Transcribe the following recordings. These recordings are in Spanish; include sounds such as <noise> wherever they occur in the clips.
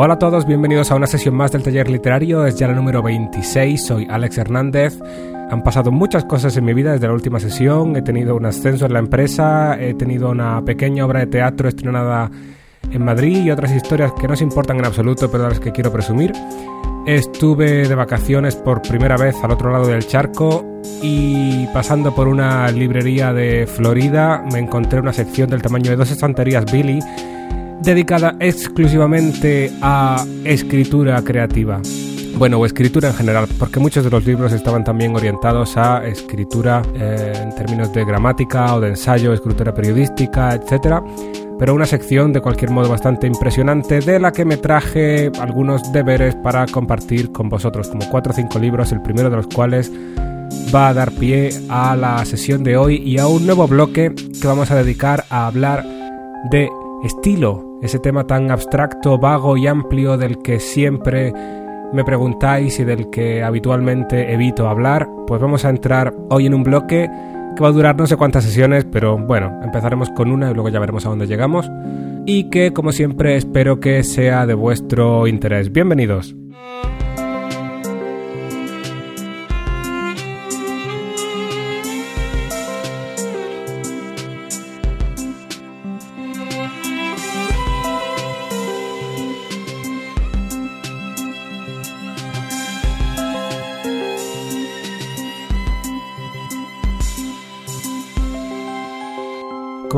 Hola a todos, bienvenidos a una sesión más del taller literario, es ya la número 26, soy Alex Hernández. Han pasado muchas cosas en mi vida desde la última sesión, he tenido un ascenso en la empresa, he tenido una pequeña obra de teatro estrenada en Madrid y otras historias que no se importan en absoluto, pero de las que quiero presumir. Estuve de vacaciones por primera vez al otro lado del charco y pasando por una librería de Florida me encontré una sección del tamaño de dos estanterías Billy dedicada exclusivamente a escritura creativa. Bueno, o escritura en general, porque muchos de los libros estaban también orientados a escritura eh, en términos de gramática o de ensayo, escritura periodística, etc. Pero una sección de cualquier modo bastante impresionante de la que me traje algunos deberes para compartir con vosotros, como cuatro o cinco libros, el primero de los cuales va a dar pie a la sesión de hoy y a un nuevo bloque que vamos a dedicar a hablar de estilo ese tema tan abstracto, vago y amplio del que siempre me preguntáis y del que habitualmente evito hablar, pues vamos a entrar hoy en un bloque que va a durar no sé cuántas sesiones, pero bueno, empezaremos con una y luego ya veremos a dónde llegamos. Y que, como siempre, espero que sea de vuestro interés. Bienvenidos.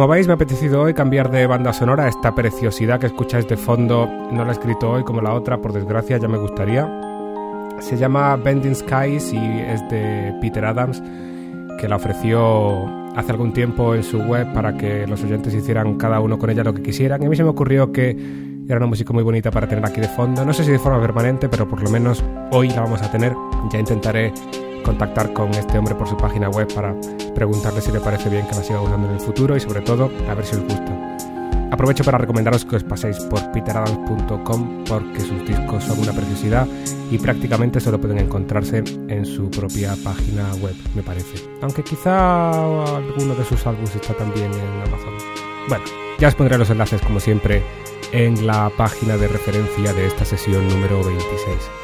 Como veis, me ha apetecido hoy cambiar de banda sonora. Esta preciosidad que escucháis de fondo no la he escrito hoy como la otra, por desgracia, ya me gustaría. Se llama Bending Skies y es de Peter Adams, que la ofreció hace algún tiempo en su web para que los oyentes hicieran cada uno con ella lo que quisieran. Y a mí se me ocurrió que era una música muy bonita para tener aquí de fondo. No sé si de forma permanente, pero por lo menos hoy la vamos a tener. Ya intentaré contactar con este hombre por su página web para preguntarle si le parece bien que la siga usando en el futuro y sobre todo a ver si os gusta. Aprovecho para recomendaros que os paséis por peteradams.com porque sus discos son una preciosidad y prácticamente solo pueden encontrarse en su propia página web, me parece. Aunque quizá alguno de sus álbumes está también en Amazon. Bueno, ya os pondré los enlaces como siempre en la página de referencia de esta sesión número 26.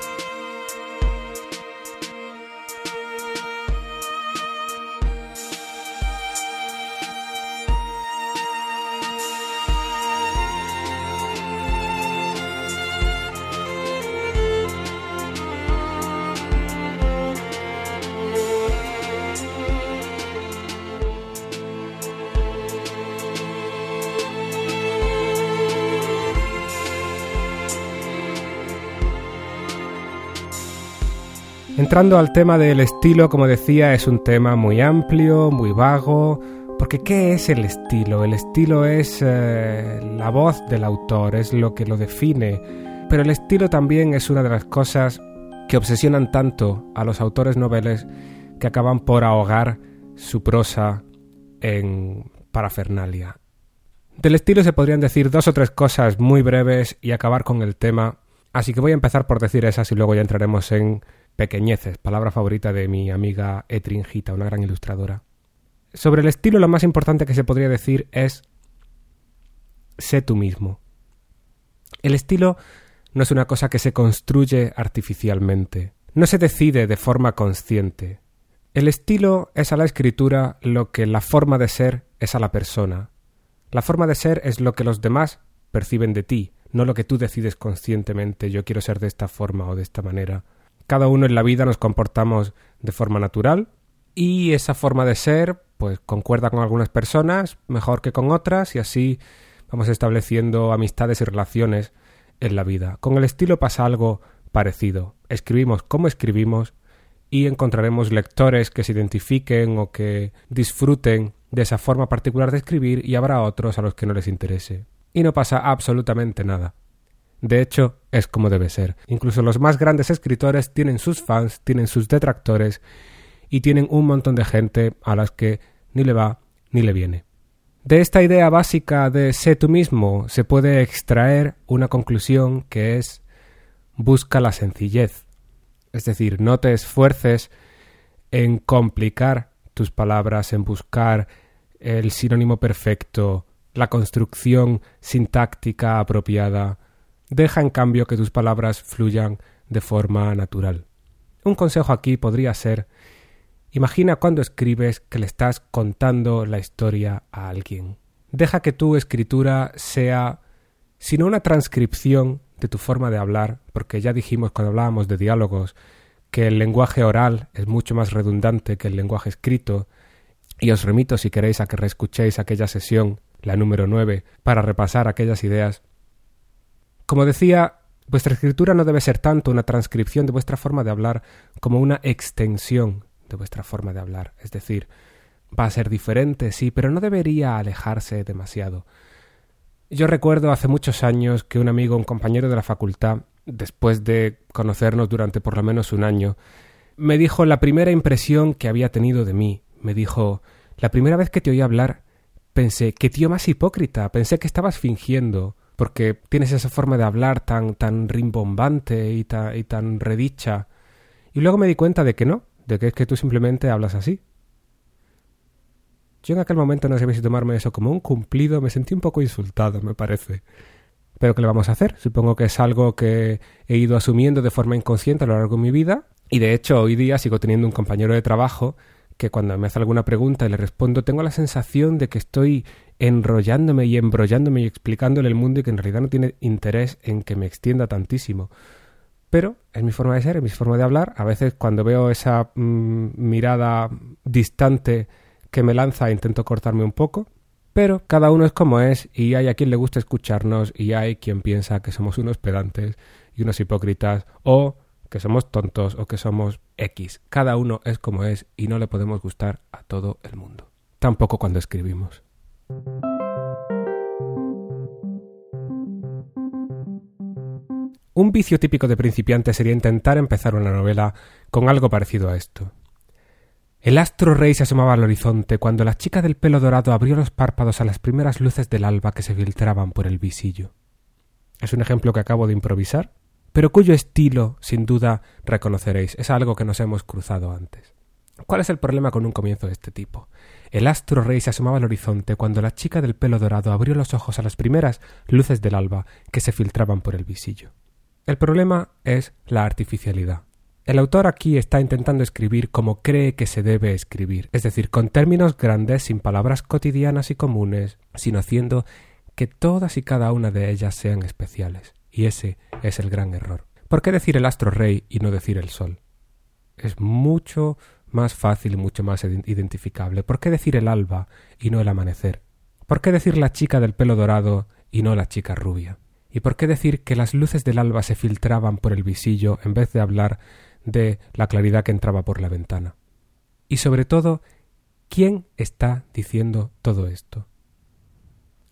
Entrando al tema del estilo, como decía, es un tema muy amplio, muy vago, porque ¿qué es el estilo? El estilo es eh, la voz del autor, es lo que lo define, pero el estilo también es una de las cosas que obsesionan tanto a los autores noveles que acaban por ahogar su prosa en parafernalia. Del estilo se podrían decir dos o tres cosas muy breves y acabar con el tema, así que voy a empezar por decir esas y luego ya entraremos en Pequeñeces, palabra favorita de mi amiga Etringita, una gran ilustradora. Sobre el estilo lo más importante que se podría decir es sé tú mismo. El estilo no es una cosa que se construye artificialmente, no se decide de forma consciente. El estilo es a la escritura lo que la forma de ser es a la persona. La forma de ser es lo que los demás perciben de ti, no lo que tú decides conscientemente yo quiero ser de esta forma o de esta manera cada uno en la vida nos comportamos de forma natural y esa forma de ser pues concuerda con algunas personas mejor que con otras y así vamos estableciendo amistades y relaciones en la vida. Con el estilo pasa algo parecido. Escribimos como escribimos y encontraremos lectores que se identifiquen o que disfruten de esa forma particular de escribir y habrá otros a los que no les interese. Y no pasa absolutamente nada. De hecho, es como debe ser. Incluso los más grandes escritores tienen sus fans, tienen sus detractores y tienen un montón de gente a las que ni le va ni le viene. De esta idea básica de sé tú mismo se puede extraer una conclusión que es busca la sencillez. Es decir, no te esfuerces en complicar tus palabras, en buscar el sinónimo perfecto, la construcción sintáctica apropiada, Deja en cambio que tus palabras fluyan de forma natural. Un consejo aquí podría ser Imagina cuando escribes que le estás contando la historia a alguien. Deja que tu escritura sea, si no una transcripción de tu forma de hablar, porque ya dijimos cuando hablábamos de diálogos que el lenguaje oral es mucho más redundante que el lenguaje escrito, y os remito si queréis a que reescuchéis aquella sesión, la número 9, para repasar aquellas ideas. Como decía, vuestra escritura no debe ser tanto una transcripción de vuestra forma de hablar como una extensión de vuestra forma de hablar. Es decir, va a ser diferente, sí, pero no debería alejarse demasiado. Yo recuerdo hace muchos años que un amigo, un compañero de la facultad, después de conocernos durante por lo menos un año, me dijo la primera impresión que había tenido de mí. Me dijo, la primera vez que te oí hablar, pensé, qué tío más hipócrita, pensé que estabas fingiendo, porque tienes esa forma de hablar tan, tan rimbombante y, y tan redicha. Y luego me di cuenta de que no, de que es que tú simplemente hablas así. Yo en aquel momento no sabía si tomarme eso como un cumplido, me sentí un poco insultado, me parece. Pero ¿qué le vamos a hacer? Supongo que es algo que he ido asumiendo de forma inconsciente a lo largo de mi vida y de hecho hoy día sigo teniendo un compañero de trabajo que cuando me hace alguna pregunta y le respondo tengo la sensación de que estoy enrollándome y embrollándome y explicándole el mundo y que en realidad no tiene interés en que me extienda tantísimo. Pero es mi forma de ser, es mi forma de hablar. A veces cuando veo esa mm, mirada distante que me lanza intento cortarme un poco. Pero cada uno es como es y hay a quien le gusta escucharnos y hay quien piensa que somos unos pedantes y unos hipócritas o que somos tontos o que somos X. Cada uno es como es y no le podemos gustar a todo el mundo. Tampoco cuando escribimos. Un vicio típico de principiante sería intentar empezar una novela con algo parecido a esto. El astro rey se asomaba al horizonte cuando la chica del pelo dorado abrió los párpados a las primeras luces del alba que se filtraban por el visillo. Es un ejemplo que acabo de improvisar, pero cuyo estilo, sin duda, reconoceréis. Es algo que nos hemos cruzado antes. ¿Cuál es el problema con un comienzo de este tipo? El astro rey se asomaba al horizonte cuando la chica del pelo dorado abrió los ojos a las primeras luces del alba que se filtraban por el visillo. El problema es la artificialidad. El autor aquí está intentando escribir como cree que se debe escribir, es decir, con términos grandes, sin palabras cotidianas y comunes, sino haciendo que todas y cada una de ellas sean especiales. Y ese es el gran error. ¿Por qué decir el astro rey y no decir el sol? Es mucho más fácil y mucho más identificable. ¿Por qué decir el alba y no el amanecer? ¿Por qué decir la chica del pelo dorado y no la chica rubia? ¿Y por qué decir que las luces del alba se filtraban por el visillo en vez de hablar de la claridad que entraba por la ventana? Y sobre todo, ¿quién está diciendo todo esto?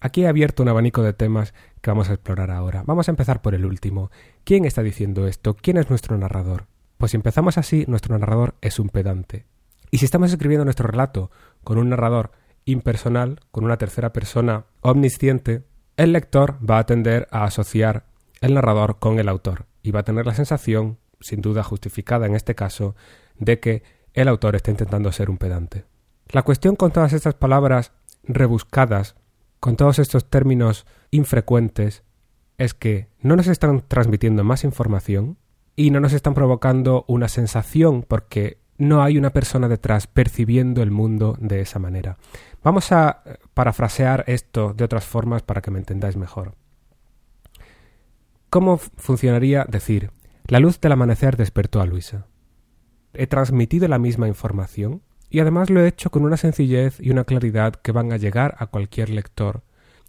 Aquí he abierto un abanico de temas que vamos a explorar ahora. Vamos a empezar por el último. ¿Quién está diciendo esto? ¿Quién es nuestro narrador? Pues si empezamos así, nuestro narrador es un pedante. Y si estamos escribiendo nuestro relato con un narrador impersonal, con una tercera persona omnisciente, el lector va a tender a asociar el narrador con el autor y va a tener la sensación, sin duda justificada en este caso, de que el autor está intentando ser un pedante. La cuestión con todas estas palabras rebuscadas, con todos estos términos infrecuentes, es que no nos están transmitiendo más información y no nos están provocando una sensación porque no hay una persona detrás percibiendo el mundo de esa manera. Vamos a eh, parafrasear esto de otras formas para que me entendáis mejor. ¿Cómo funcionaría decir, la luz del amanecer despertó a Luisa? He transmitido la misma información y además lo he hecho con una sencillez y una claridad que van a llegar a cualquier lector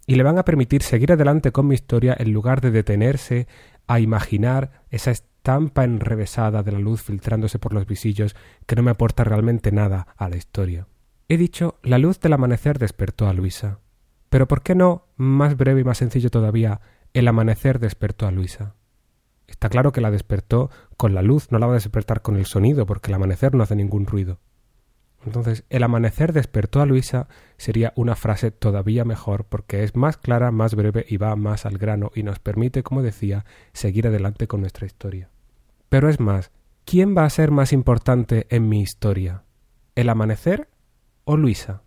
y le van a permitir seguir adelante con mi historia en lugar de detenerse a imaginar esa estampa enrevesada de la luz filtrándose por los visillos que no me aporta realmente nada a la historia. He dicho, la luz del amanecer despertó a Luisa. Pero ¿por qué no, más breve y más sencillo todavía, el amanecer despertó a Luisa? Está claro que la despertó con la luz, no la va a despertar con el sonido, porque el amanecer no hace ningún ruido. Entonces, el amanecer despertó a Luisa sería una frase todavía mejor porque es más clara, más breve y va más al grano y nos permite, como decía, seguir adelante con nuestra historia. Pero es más, ¿quién va a ser más importante en mi historia? ¿El amanecer o Luisa.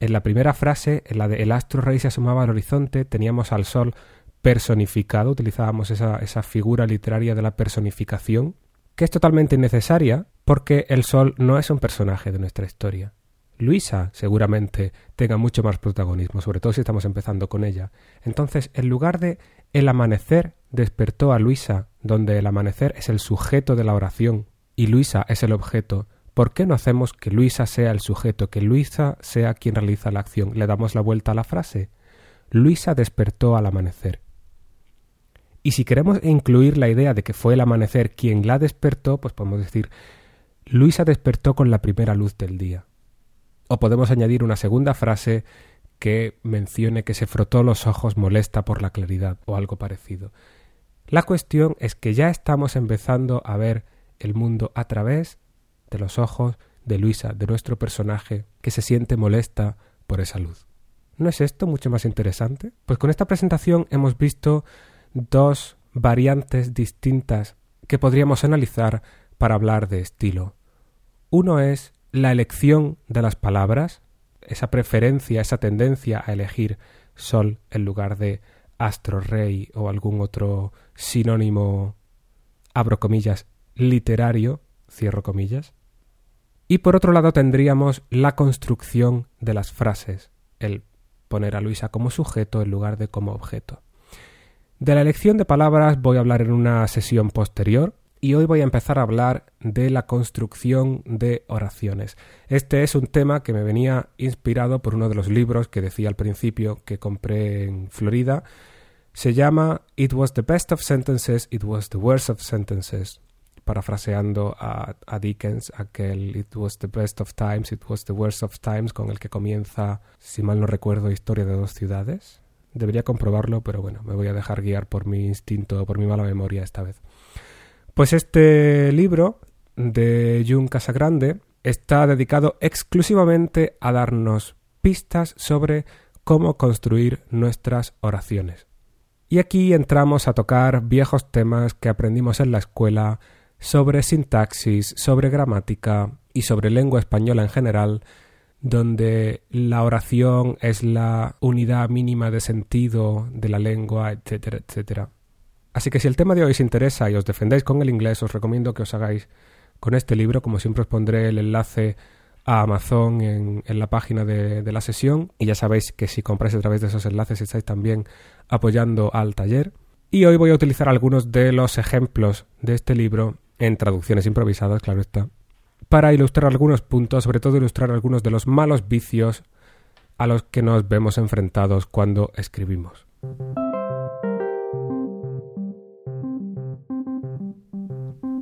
En la primera frase, en la de El astro rey se asomaba al horizonte, teníamos al sol personificado, utilizábamos esa, esa figura literaria de la personificación, que es totalmente innecesaria porque el sol no es un personaje de nuestra historia. Luisa seguramente tenga mucho más protagonismo, sobre todo si estamos empezando con ella. Entonces, en lugar de el amanecer despertó a Luisa, donde el amanecer es el sujeto de la oración y Luisa es el objeto, ¿por qué no hacemos que Luisa sea el sujeto, que Luisa sea quien realiza la acción? Le damos la vuelta a la frase. Luisa despertó al amanecer. Y si queremos incluir la idea de que fue el amanecer quien la despertó, pues podemos decir Luisa despertó con la primera luz del día. O podemos añadir una segunda frase que mencione que se frotó los ojos molesta por la claridad o algo parecido. La cuestión es que ya estamos empezando a ver el mundo a través de los ojos de Luisa, de nuestro personaje, que se siente molesta por esa luz. ¿No es esto mucho más interesante? Pues con esta presentación hemos visto dos variantes distintas que podríamos analizar para hablar de estilo. Uno es la elección de las palabras, esa preferencia, esa tendencia a elegir sol en lugar de astro rey o algún otro sinónimo, abro comillas, literario, cierro comillas. Y por otro lado tendríamos la construcción de las frases, el poner a Luisa como sujeto en lugar de como objeto. De la elección de palabras voy a hablar en una sesión posterior, y hoy voy a empezar a hablar de la construcción de oraciones. Este es un tema que me venía inspirado por uno de los libros que decía al principio que compré en Florida. Se llama It was the best of sentences, it was the worst of sentences. Parafraseando a, Dickens, aquel It was the best of times, it was the worst of times, con el que comienza, si mal no recuerdo, Historia de dos ciudades. Debería comprobarlo, pero bueno, me voy a dejar guiar por mi instinto, por mi mala memoria esta vez. Pues este libro de Jun Casagrande está dedicado exclusivamente a darnos pistas sobre cómo construir nuestras oraciones. Y aquí entramos a tocar viejos temas que aprendimos en la escuela sobre sintaxis, sobre gramática y sobre lengua española en general, donde la oración es la unidad mínima de sentido de la lengua, etcétera, etcétera. Así que si el tema de hoy os interesa y os defendáis con el inglés, os recomiendo que os hagáis con este libro. Como siempre os pondré el enlace a Amazon en, la página de, la sesión y ya sabéis que si compráis a través de esos enlaces estáis también apoyando al taller. Y hoy voy a utilizar algunos de los ejemplos de este libro en traducciones improvisadas, claro está, para ilustrar algunos puntos, sobre todo ilustrar algunos de los malos vicios a los que nos vemos enfrentados cuando escribimos.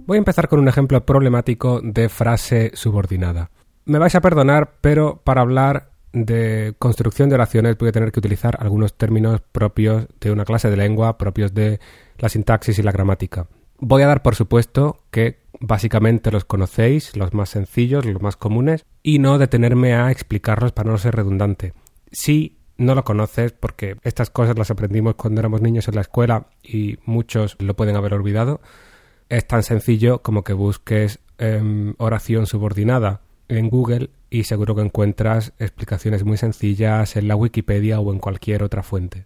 Voy a empezar con un ejemplo problemático de frase subordinada. Me vais a perdonar, pero para hablar de construcción de oraciones voy a tener que utilizar algunos términos propios de una clase de lengua, propios de la sintaxis y la gramática. Voy a dar por supuesto que básicamente los conocéis, los más sencillos, los más comunes, y no detenerme a explicarlos para no ser redundante. Si no lo conoces, porque estas cosas las aprendimos cuando éramos niños en la escuela y muchos lo pueden haber olvidado, es tan sencillo como que busques em, oración subordinada en Google y seguro que encuentras explicaciones muy sencillas en la Wikipedia o en cualquier otra fuente.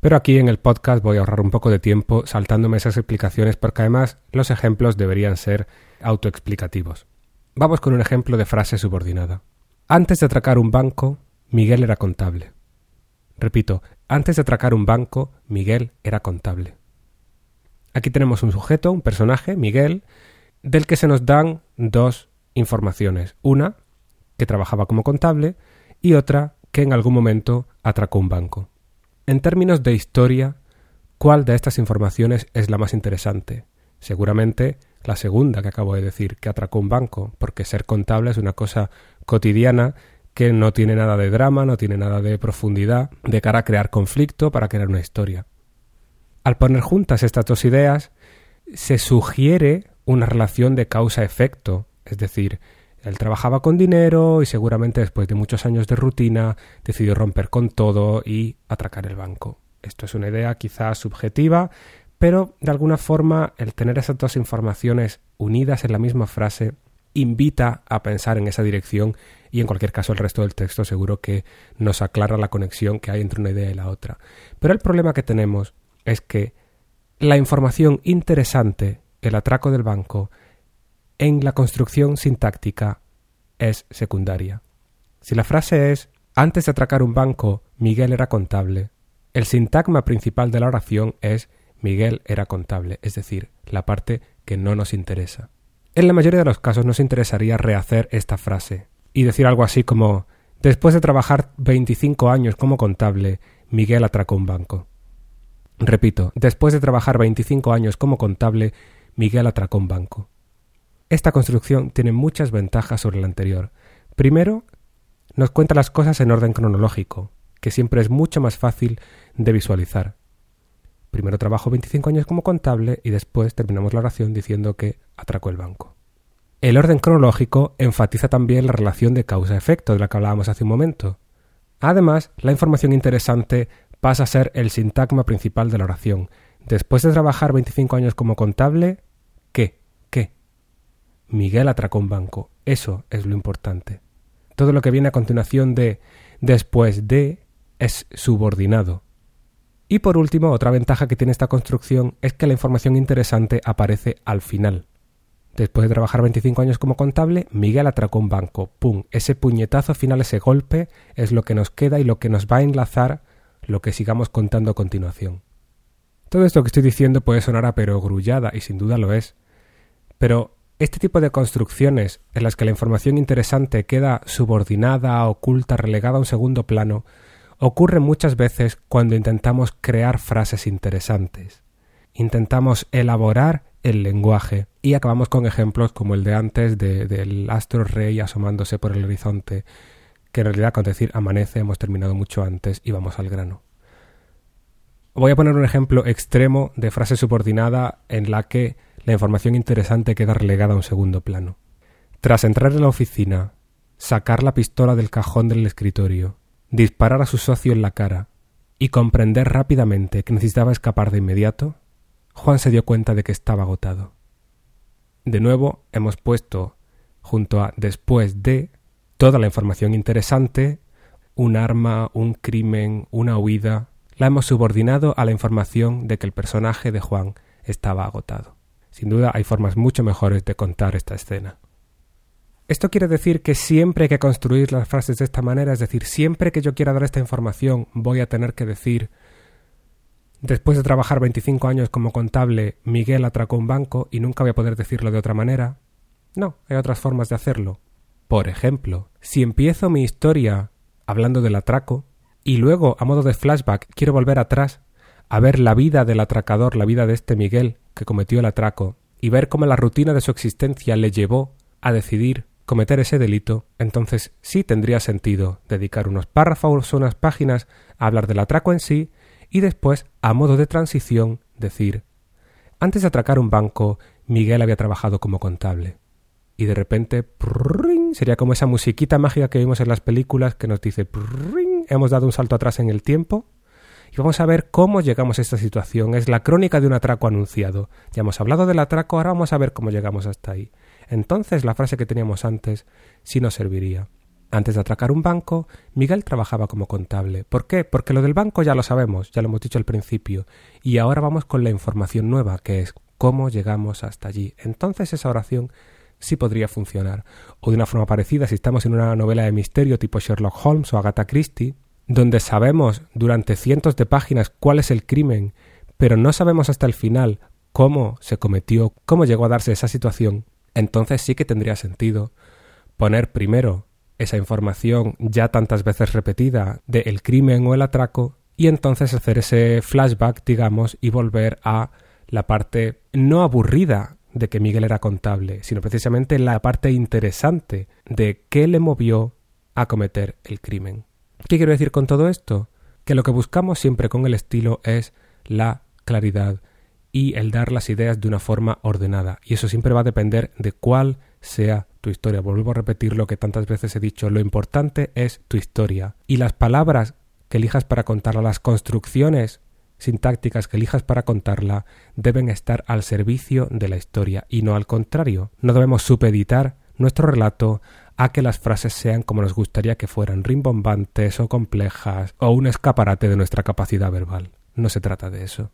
Pero aquí en el podcast voy a ahorrar un poco de tiempo saltándome esas explicaciones porque además los ejemplos deberían ser autoexplicativos. Vamos con un ejemplo de frase subordinada. Antes de atracar un banco, Miguel era contable. Repito, antes de atracar un banco, Miguel era contable. Aquí tenemos un sujeto, un personaje, Miguel, del que se nos dan dos informaciones. Una, que trabajaba como contable, y otra, que en algún momento atracó un banco. En términos de historia, ¿cuál de estas informaciones es la más interesante? Seguramente la segunda que acabo de decir, que atracó un banco, porque ser contable es una cosa cotidiana que no tiene nada de drama, no tiene nada de profundidad, de cara a crear conflicto para crear una historia. Al poner juntas estas dos ideas, se sugiere una relación de causa-efecto, es decir, él trabajaba con dinero y seguramente después de muchos años de rutina decidió romper con todo y atracar el banco. Esto es una idea quizás subjetiva, pero de alguna forma el tener esas dos informaciones unidas en la misma frase invita a pensar en esa dirección y en cualquier caso el resto del texto seguro que nos aclara la conexión que hay entre una idea y la otra. Pero el problema que tenemos es que la información interesante, el atraco del banco, en la construcción sintáctica es secundaria. Si la frase es antes de atracar un banco, Miguel era contable, el sintagma principal de la oración es Miguel era contable, es decir, la parte que no nos interesa. En la mayoría de los casos nos interesaría rehacer esta frase y decir algo así como Después de trabajar 25 años como contable, Miguel atracó un banco. Repito, después de trabajar 25 años como contable, Miguel atracó un banco. Esta construcción tiene muchas ventajas sobre la anterior. Primero, nos cuenta las cosas en orden cronológico, que siempre es mucho más fácil de visualizar. Primero trabajo 25 años como contable y después terminamos la oración diciendo que atracó el banco. El orden cronológico enfatiza también la relación de causa-efecto de la que hablábamos hace un momento. Además, la información interesante pasa a ser el sintagma principal de la oración. Después de trabajar 25 años como contable, ¿qué? ¿Qué? Miguel atracó un banco. Eso es lo importante. Todo lo que viene a continuación de después de es subordinado. Y por último, otra ventaja que tiene esta construcción es que la información interesante aparece al final. Después de trabajar 25 años como contable, Miguel atracó un banco. ¡Pum! Ese puñetazo final, ese golpe, es lo que nos queda y lo que nos va a enlazar lo que sigamos contando a continuación. Todo esto que estoy diciendo puede sonar a perogrullada, y sin duda lo es. Pero este tipo de construcciones, en las que la información interesante queda subordinada, oculta, relegada a un segundo plano, ocurre muchas veces cuando intentamos crear frases interesantes. Intentamos elaborar el lenguaje. Y acabamos con ejemplos como el de antes del astro rey asomándose por el horizonte, que en realidad con decir amanece hemos terminado mucho antes y vamos al grano. Voy a poner un ejemplo extremo de frase subordinada en la que la información interesante queda relegada a un segundo plano. Tras entrar en la oficina, sacar la pistola del cajón del escritorio, disparar a su socio en la cara y comprender rápidamente que necesitaba escapar de inmediato, Juan se dio cuenta de que estaba agotado. De nuevo hemos puesto junto a después de toda la información interesante, un arma, un crimen, una huida, la hemos subordinado a la información de que el personaje de Juan estaba agotado. Sin duda hay formas mucho mejores de contar esta escena. Esto quiere decir que siempre hay que construir las frases de esta manera, es decir, siempre que yo quiera dar esta información voy a tener que decir Después de trabajar 25 años como contable, Miguel atracó un banco y nunca voy a poder decirlo de otra manera. No, hay otras formas de hacerlo. Por ejemplo, si empiezo mi historia hablando del atraco y luego, a modo de flashback, quiero volver atrás a ver la vida del atracador, la vida de este Miguel que cometió el atraco, y ver cómo la rutina de su existencia le llevó a decidir cometer ese delito, entonces sí tendría sentido dedicar unos párrafos o unas páginas a hablar del atraco en sí y después, a modo de transición, decir antes de atracar un banco, Miguel había trabajado como contable. Y de repente, sería como esa musiquita mágica que vimos en las películas que nos dice, hemos dado un salto atrás en el tiempo y vamos a ver cómo llegamos a esta situación. Es la crónica de un atraco anunciado. Ya hemos hablado del atraco, ahora vamos a ver cómo llegamos hasta ahí. Entonces la frase que teníamos antes sí nos serviría. Antes de atracar un banco, Miguel trabajaba como contable. ¿Por qué? Porque lo del banco ya lo sabemos, ya lo hemos dicho al principio, y ahora vamos con la información nueva, que es cómo llegamos hasta allí. Entonces esa oración sí podría funcionar. O de una forma parecida, si estamos en una novela de misterio tipo Sherlock Holmes o Agatha Christie, donde sabemos durante cientos de páginas cuál es el crimen, pero no sabemos hasta el final cómo se cometió, cómo llegó a darse esa situación, entonces sí que tendría sentido poner primero esa información ya tantas veces repetida del crimen o el atraco y entonces hacer ese flashback, digamos, y volver a la parte no aburrida de que Miguel era contable, sino precisamente la parte interesante de qué le movió a cometer el crimen. ¿Qué quiero decir con todo esto? Que lo que buscamos siempre con el estilo es la claridad y el dar las ideas de una forma ordenada. Y eso siempre va a depender de cuál sea tu historia. Vuelvo a repetir lo que tantas veces he dicho. Lo importante es tu historia. Y las palabras que elijas para contarla, las construcciones sintácticas que elijas para contarla, deben estar al servicio de la historia y no al contrario. No debemos supeditar nuestro relato a que las frases sean como nos gustaría que fueran, rimbombantes o complejas o un escaparate de nuestra capacidad verbal. No se trata de eso.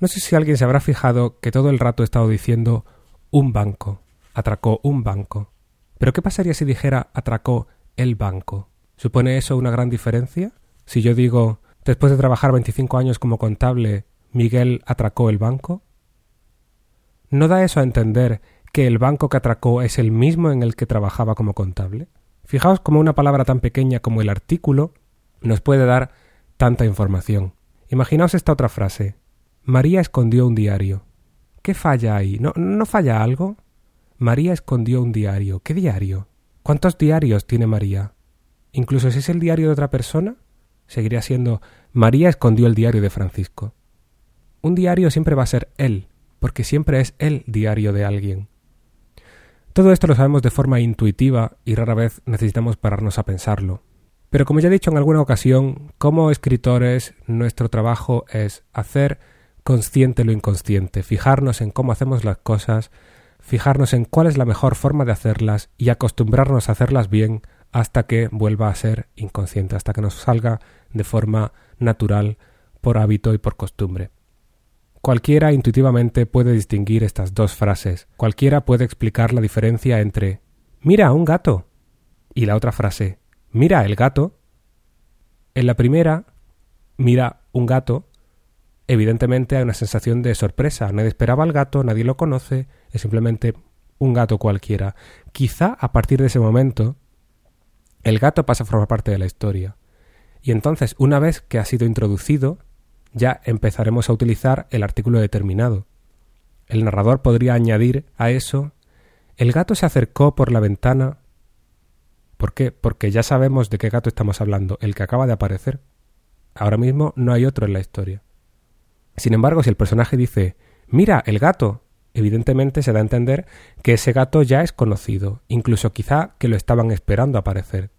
No sé si alguien se habrá fijado que todo el rato he estado diciendo un banco, atracó un banco. Pero ¿qué pasaría si dijera atracó el banco? ¿Supone eso una gran diferencia? Si yo digo, después de trabajar 25 años como contable, Miguel atracó el banco. ¿No da eso a entender que el banco que atracó es el mismo en el que trabajaba como contable? Fijaos cómo una palabra tan pequeña como el artículo nos puede dar tanta información. Imaginaos esta otra frase. María escondió un diario. ¿Qué falla ahí? ¿No, ¿No falla algo? María escondió un diario. ¿Qué diario? ¿Cuántos diarios tiene María? Incluso si es el diario de otra persona, seguiría siendo María escondió el diario de Francisco. Un diario siempre va a ser él, porque siempre es el diario de alguien. Todo esto lo sabemos de forma intuitiva y rara vez necesitamos pararnos a pensarlo. Pero como ya he dicho en alguna ocasión, como escritores nuestro trabajo es hacer consciente lo inconsciente, fijarnos en cómo hacemos las cosas, fijarnos en cuál es la mejor forma de hacerlas y acostumbrarnos a hacerlas bien hasta que vuelva a ser inconsciente, hasta que nos salga de forma natural, por hábito y por costumbre. Cualquiera intuitivamente puede distinguir estas dos frases, cualquiera puede explicar la diferencia entre mira un gato y la otra frase mira el gato. En la primera, mira un gato, evidentemente hay una sensación de sorpresa. Nadie esperaba al gato, nadie lo conoce, es simplemente un gato cualquiera. Quizá a partir de ese momento el gato pasa a formar parte de la historia. Y entonces, una vez que ha sido introducido, ya empezaremos a utilizar el artículo determinado. El narrador podría añadir a eso el gato se acercó por la ventana. ¿Por qué? Porque ya sabemos de qué gato estamos hablando, el que acaba de aparecer. Ahora mismo no hay otro en la historia. Sin embargo, si el personaje dice Mira, el gato, evidentemente se da a entender que ese gato ya es conocido, incluso quizá que lo estaban esperando aparecer.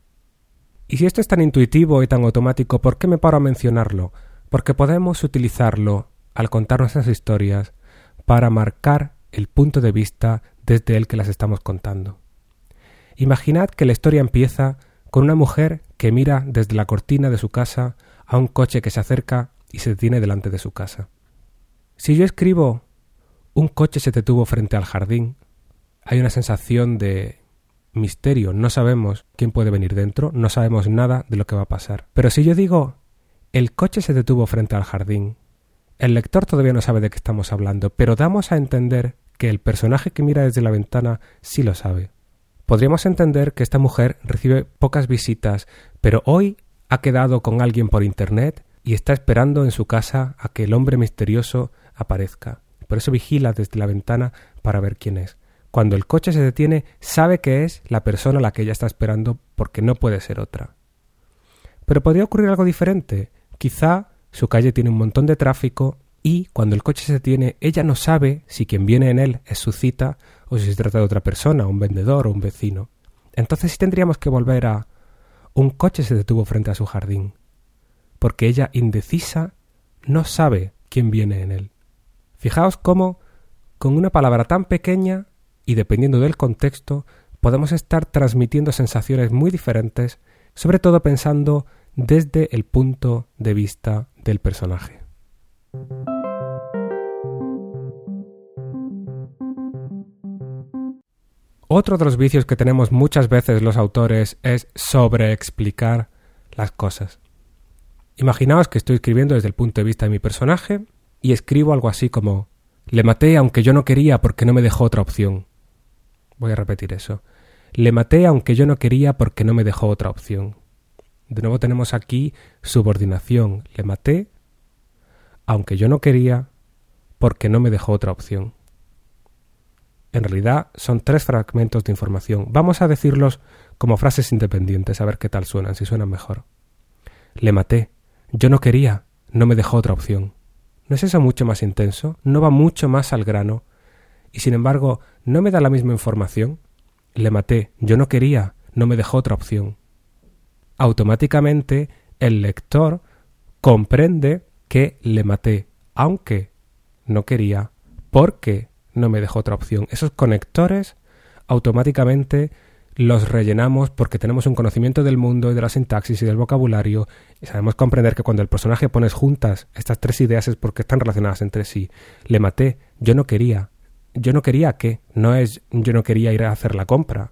Y si esto es tan intuitivo y tan automático, ¿por qué me paro a mencionarlo? Porque podemos utilizarlo al contar nuestras historias para marcar el punto de vista desde el que las estamos contando. Imaginad que la historia empieza con una mujer que mira desde la cortina de su casa a un coche que se acerca y se detiene delante de su casa. Si yo escribo un coche se detuvo frente al jardín, hay una sensación de misterio, no sabemos quién puede venir dentro, no sabemos nada de lo que va a pasar. Pero si yo digo el coche se detuvo frente al jardín, el lector todavía no sabe de qué estamos hablando, pero damos a entender que el personaje que mira desde la ventana sí lo sabe. Podríamos entender que esta mujer recibe pocas visitas, pero hoy ha quedado con alguien por Internet y está esperando en su casa a que el hombre misterioso aparezca. Por eso vigila desde la ventana para ver quién es. Cuando el coche se detiene, sabe que es la persona a la que ella está esperando porque no puede ser otra. Pero podría ocurrir algo diferente. Quizá su calle tiene un montón de tráfico y cuando el coche se detiene, ella no sabe si quien viene en él es su cita o si se trata de otra persona, un vendedor o un vecino. Entonces sí tendríamos que volver a un coche se detuvo frente a su jardín porque ella, indecisa, no sabe quién viene en él. Fijaos cómo, con una palabra tan pequeña, y dependiendo del contexto, podemos estar transmitiendo sensaciones muy diferentes, sobre todo pensando desde el punto de vista del personaje. Otro de los vicios que tenemos muchas veces los autores es sobreexplicar las cosas. Imaginaos que estoy escribiendo desde el punto de vista de mi personaje y escribo algo así como Le maté aunque yo no quería porque no me dejó otra opción. Voy a repetir eso. Le maté aunque yo no quería porque no me dejó otra opción. De nuevo tenemos aquí subordinación. Le maté aunque yo no quería porque no me dejó otra opción. En realidad son tres fragmentos de información. Vamos a decirlos como frases independientes, a ver qué tal suenan, si suenan mejor. Le maté yo no quería, no me dejó otra opción. ¿No es eso mucho más intenso? ¿No va mucho más al grano? Y sin embargo, ¿no me da la misma información? Le maté, yo no quería, no me dejó otra opción. Automáticamente el lector comprende que le maté, aunque no quería, porque no me dejó otra opción. Esos conectores automáticamente los rellenamos porque tenemos un conocimiento del mundo y de la sintaxis y del vocabulario y sabemos comprender que cuando el personaje pones juntas estas tres ideas es porque están relacionadas entre sí. Le maté, yo no quería. Yo no quería qué, no es yo no quería ir a hacer la compra.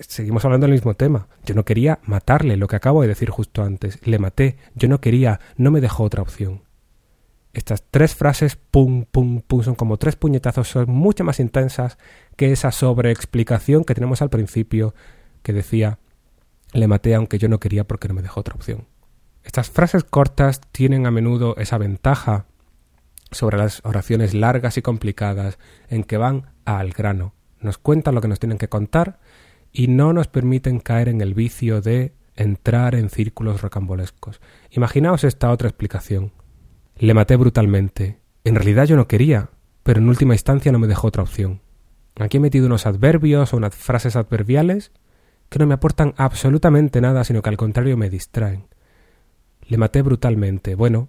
Seguimos hablando del mismo tema. Yo no quería matarle, lo que acabo de decir justo antes. Le maté, yo no quería, no me dejó otra opción. Estas tres frases, pum, pum, pum, son como tres puñetazos, son mucho más intensas que esa sobreexplicación que tenemos al principio que decía le maté aunque yo no quería porque no me dejó otra opción. Estas frases cortas tienen a menudo esa ventaja sobre las oraciones largas y complicadas en que van al grano, nos cuentan lo que nos tienen que contar y no nos permiten caer en el vicio de entrar en círculos rocambolescos. Imaginaos esta otra explicación. Le maté brutalmente. En realidad yo no quería, pero en última instancia no me dejó otra opción. Aquí he metido unos adverbios o unas frases adverbiales que no me aportan absolutamente nada, sino que al contrario me distraen. Le maté brutalmente. Bueno,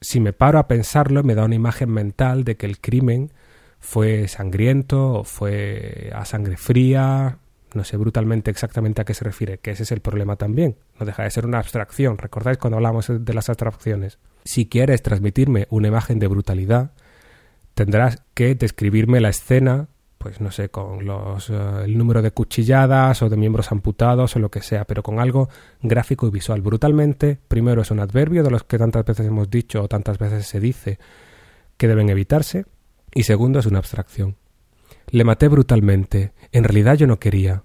si me paro a pensarlo, me da una imagen mental de que el crimen fue sangriento o fue a sangre fría, no sé brutalmente exactamente a qué se refiere, que ese es el problema también. No deja de ser una abstracción. ¿Recordáis cuando hablamos de las abstracciones? Si quieres transmitirme una imagen de brutalidad, tendrás que describirme la escena pues no sé, con los, eh, el número de cuchilladas o de miembros amputados o lo que sea, pero con algo gráfico y visual. Brutalmente, primero es un adverbio de los que tantas veces hemos dicho o tantas veces se dice que deben evitarse, y segundo es una abstracción. Le maté brutalmente. En realidad yo no quería.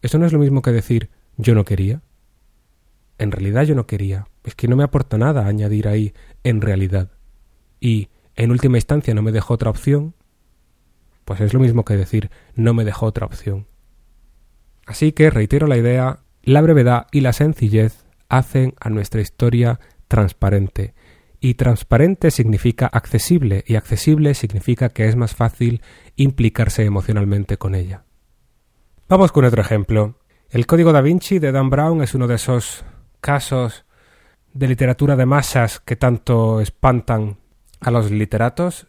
Eso no es lo mismo que decir yo no quería. En realidad yo no quería. Es que no me aporta nada añadir ahí en realidad. Y, en última instancia, no me dejó otra opción pues es lo mismo que decir no me dejó otra opción. Así que reitero la idea, la brevedad y la sencillez hacen a nuestra historia transparente. Y transparente significa accesible, y accesible significa que es más fácil implicarse emocionalmente con ella. Vamos con otro ejemplo. El Código da Vinci de Dan Brown es uno de esos casos de literatura de masas que tanto espantan a los literatos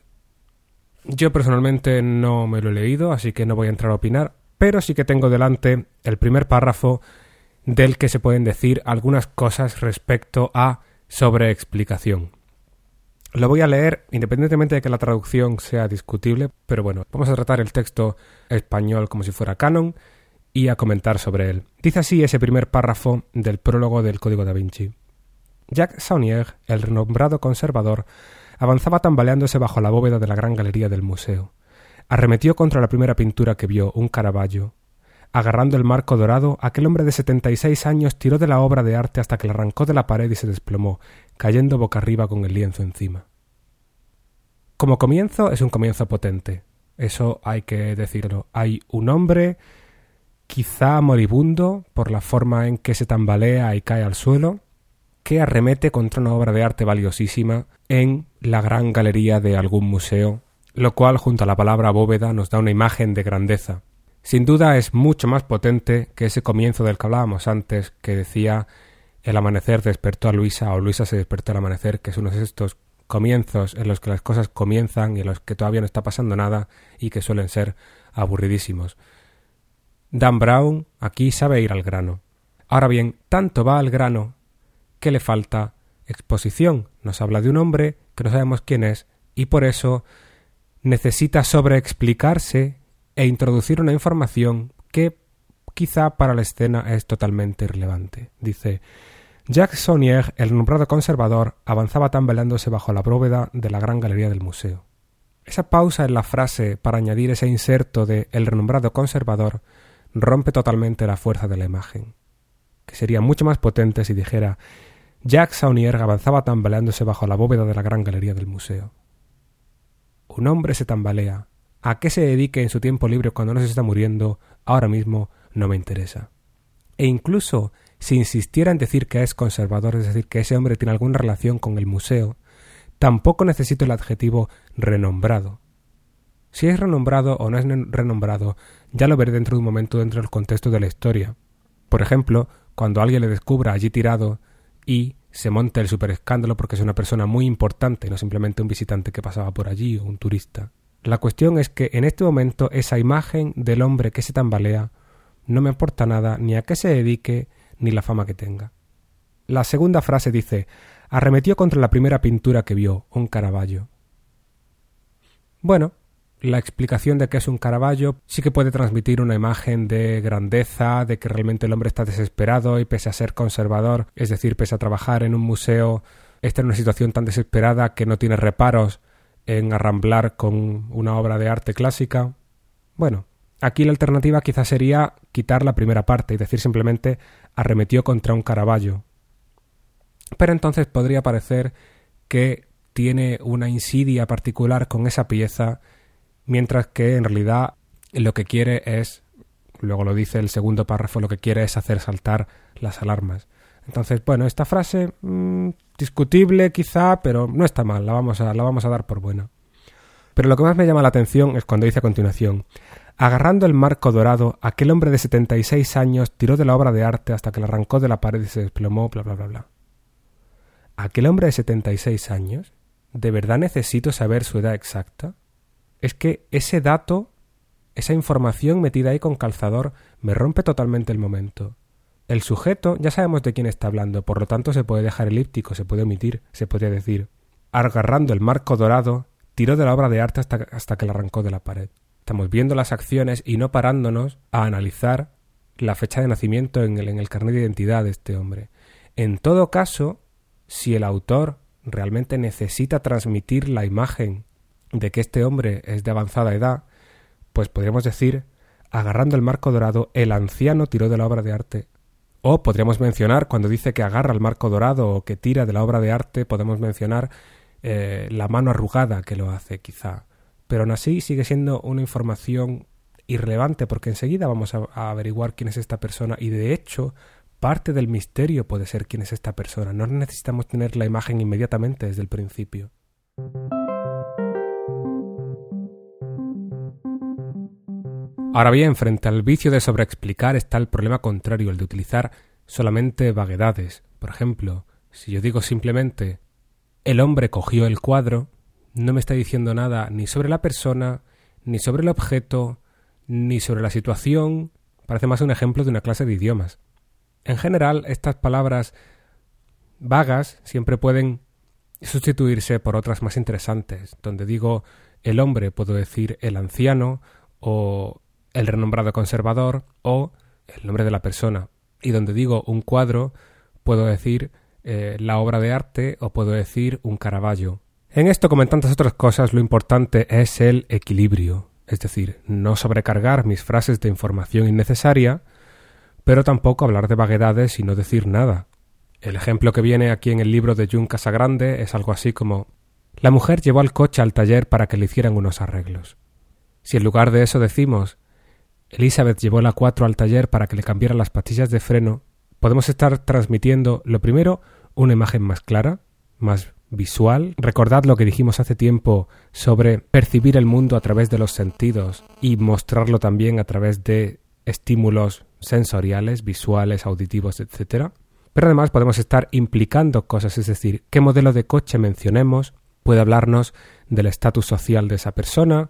yo personalmente no me lo he leído, así que no voy a entrar a opinar, pero sí que tengo delante el primer párrafo del que se pueden decir algunas cosas respecto a sobreexplicación. Lo voy a leer independientemente de que la traducción sea discutible, pero bueno, vamos a tratar el texto español como si fuera canon y a comentar sobre él. Dice así ese primer párrafo del prólogo del Código da Vinci. Jacques Saunier, el renombrado conservador, avanzaba tambaleándose bajo la bóveda de la gran galería del museo. Arremetió contra la primera pintura que vio, un Caravaggio. Agarrando el marco dorado, aquel hombre de setenta y seis años tiró de la obra de arte hasta que la arrancó de la pared y se desplomó, cayendo boca arriba con el lienzo encima. Como comienzo es un comienzo potente. Eso hay que decirlo. Hay un hombre, quizá moribundo, por la forma en que se tambalea y cae al suelo, que arremete contra una obra de arte valiosísima en la gran galería de algún museo, lo cual junto a la palabra bóveda nos da una imagen de grandeza. Sin duda es mucho más potente que ese comienzo del que hablábamos antes, que decía el amanecer despertó a Luisa o Luisa se despertó al amanecer, que es uno de estos comienzos en los que las cosas comienzan y en los que todavía no está pasando nada y que suelen ser aburridísimos. Dan Brown aquí sabe ir al grano. Ahora bien, tanto va al grano que le falta exposición. Nos habla de un hombre que no sabemos quién es y por eso necesita sobreexplicarse e introducir una información que quizá para la escena es totalmente irrelevante. Dice Jacques Saunier, el nombrado conservador, avanzaba tambaleándose bajo la bóveda de la gran galería del museo. Esa pausa en la frase para añadir ese inserto de el renombrado conservador rompe totalmente la fuerza de la imagen, que sería mucho más potente si dijera Jacques Saunier avanzaba tambaleándose bajo la bóveda de la gran galería del museo. Un hombre se tambalea. ¿A qué se dedique en su tiempo libre cuando no se está muriendo? Ahora mismo no me interesa. E incluso si insistiera en decir que es conservador, es decir, que ese hombre tiene alguna relación con el museo, tampoco necesito el adjetivo renombrado. Si es renombrado o no es renombrado, ya lo veré dentro de un momento dentro del contexto de la historia. Por ejemplo, cuando alguien le descubra allí tirado y se monta el super escándalo porque es una persona muy importante, no simplemente un visitante que pasaba por allí o un turista. La cuestión es que en este momento esa imagen del hombre que se tambalea no me importa nada ni a qué se dedique ni la fama que tenga. La segunda frase dice arremetió contra la primera pintura que vio, un Caravaggio. Bueno, la explicación de qué es un Caravaggio sí que puede transmitir una imagen de grandeza, de que realmente el hombre está desesperado y pese a ser conservador, es decir, pese a trabajar en un museo, está en una situación tan desesperada que no tiene reparos en arramblar con una obra de arte clásica. Bueno, aquí la alternativa quizás sería quitar la primera parte y decir simplemente arremetió contra un Caravaggio. Pero entonces podría parecer que tiene una insidia particular con esa pieza mientras que en realidad lo que quiere es, luego lo dice el segundo párrafo, lo que quiere es hacer saltar las alarmas. Entonces, bueno, esta frase mm, discutible quizá, pero no está mal, la vamos, a, la vamos a dar por buena. Pero lo que más me llama la atención es cuando dice a continuación, agarrando el marco dorado, aquel hombre de setenta y seis años tiró de la obra de arte hasta que la arrancó de la pared y se desplomó, bla, bla, bla, bla. ¿Aquel hombre de setenta y seis años? ¿De verdad necesito saber su edad exacta? Es que ese dato, esa información metida ahí con calzador, me rompe totalmente el momento. El sujeto ya sabemos de quién está hablando, por lo tanto se puede dejar elíptico, se puede omitir, se podría decir. Agarrando el marco dorado, tiró de la obra de arte hasta, hasta que la arrancó de la pared. Estamos viendo las acciones y no parándonos a analizar la fecha de nacimiento en el, en el carnet de identidad de este hombre. En todo caso, si el autor realmente necesita transmitir la imagen de que este hombre es de avanzada edad, pues podríamos decir, agarrando el marco dorado, el anciano tiró de la obra de arte. O podríamos mencionar, cuando dice que agarra el marco dorado o que tira de la obra de arte, podemos mencionar eh, la mano arrugada que lo hace, quizá. Pero aún así sigue siendo una información irrelevante porque enseguida vamos a, a averiguar quién es esta persona y de hecho parte del misterio puede ser quién es esta persona. No necesitamos tener la imagen inmediatamente desde el principio. Ahora bien, frente al vicio de sobreexplicar está el problema contrario, el de utilizar solamente vaguedades. Por ejemplo, si yo digo simplemente el hombre cogió el cuadro, no me está diciendo nada ni sobre la persona, ni sobre el objeto, ni sobre la situación. Parece más un ejemplo de una clase de idiomas. En general, estas palabras vagas siempre pueden sustituirse por otras más interesantes. Donde digo el hombre, puedo decir el anciano o el renombrado conservador o el nombre de la persona. Y donde digo un cuadro, puedo decir eh, la obra de arte o puedo decir un Caravaggio. En esto, como en tantas otras cosas, lo importante es el equilibrio, es decir, no sobrecargar mis frases de información innecesaria, pero tampoco hablar de vaguedades y no decir nada. El ejemplo que viene aquí en el libro de Jun Casagrande es algo así como La mujer llevó al coche al taller para que le hicieran unos arreglos. Si en lugar de eso decimos Elizabeth llevó la 4 al taller para que le cambiara las pastillas de freno, podemos estar transmitiendo, lo primero, una imagen más clara, más visual. Recordad lo que dijimos hace tiempo sobre percibir el mundo a través de los sentidos y mostrarlo también a través de estímulos sensoriales, visuales, auditivos, etc. Pero además podemos estar implicando cosas, es decir, qué modelo de coche mencionemos puede hablarnos del estatus social de esa persona,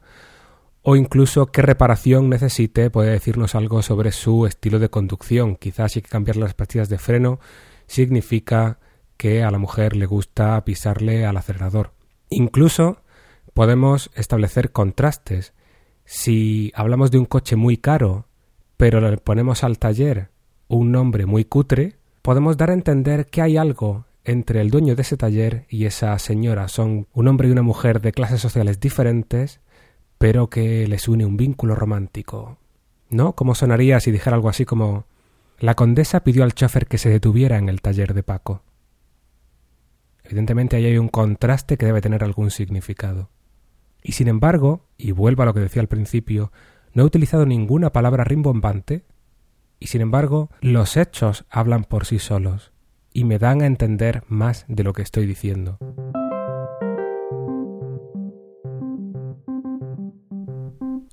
o incluso qué reparación necesite puede decirnos algo sobre su estilo de conducción. Quizás si hay que cambiar las pastillas de freno significa que a la mujer le gusta pisarle al acelerador. Incluso podemos establecer contrastes. Si hablamos de un coche muy caro, pero le ponemos al taller un nombre muy cutre, podemos dar a entender que hay algo entre el dueño de ese taller y esa señora. Son un hombre y una mujer de clases sociales diferentes pero que les une un vínculo romántico. ¿No? ¿Cómo sonaría si dijera algo así como La condesa pidió al chofer que se detuviera en el taller de Paco? Evidentemente ahí hay un contraste que debe tener algún significado. Y sin embargo, y vuelvo a lo que decía al principio, no he utilizado ninguna palabra rimbombante, y sin embargo los hechos hablan por sí solos, y me dan a entender más de lo que estoy diciendo.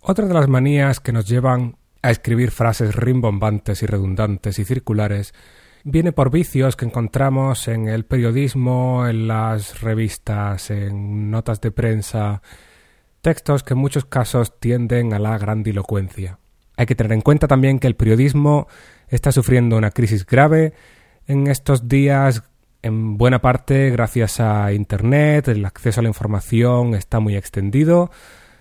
Otra de las manías que nos llevan a escribir frases rimbombantes y redundantes y circulares viene por vicios que encontramos en el periodismo, en las revistas, en notas de prensa, textos que en muchos casos tienden a la grandilocuencia. Hay que tener en cuenta también que el periodismo está sufriendo una crisis grave en estos días, en buena parte gracias a Internet, el acceso a la información está muy extendido.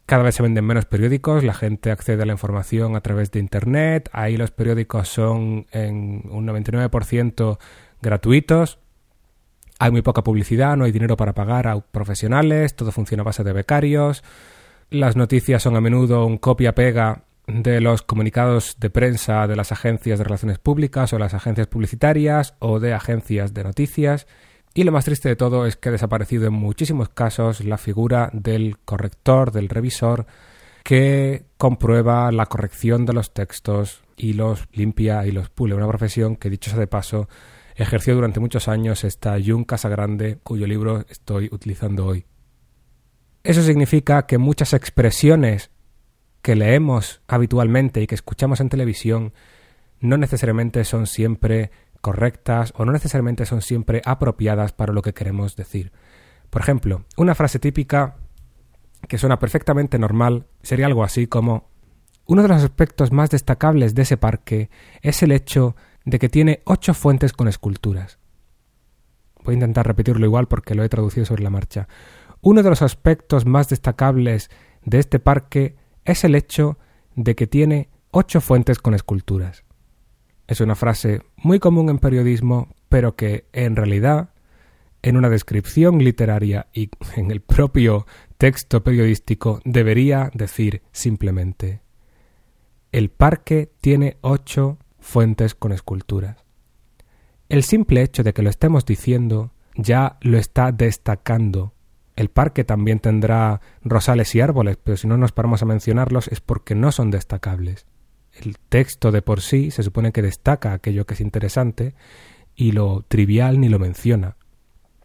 Cada vez se venden menos periódicos, la gente accede a la información a través de Internet, ahí los periódicos son en un 99% gratuitos, hay muy poca publicidad, no hay dinero para pagar a profesionales, todo funciona a base de becarios, las noticias son a menudo un copia-pega de los comunicados de prensa de las agencias de relaciones públicas o las agencias publicitarias o de agencias de noticias. Y lo más triste de todo es que ha desaparecido en muchísimos casos la figura del corrector, del revisor, que comprueba la corrección de los textos y los limpia y los pule. Una profesión que, dicho sea de paso, ejerció durante muchos años esta Jun Casagrande, cuyo libro estoy utilizando hoy. Eso significa que muchas expresiones que leemos habitualmente y que escuchamos en televisión no necesariamente son siempre correctas o no necesariamente son siempre apropiadas para lo que queremos decir. Por ejemplo, una frase típica que suena perfectamente normal sería algo así como uno de los aspectos más destacables de ese parque es el hecho de que tiene ocho fuentes con esculturas. Voy a intentar repetirlo igual porque lo he traducido sobre la marcha. Uno de los aspectos más destacables de este parque es el hecho de que tiene ocho fuentes con esculturas. Es una frase muy común en periodismo, pero que en realidad, en una descripción literaria y <laughs> en el propio texto periodístico, debería decir simplemente el parque tiene ocho fuentes con esculturas. El simple hecho de que lo estemos diciendo ya lo está destacando el parque también tendrá rosales y árboles, pero si no nos paramos a mencionarlos es porque no son destacables. El texto de por sí se supone que destaca aquello que es interesante y lo trivial ni lo menciona.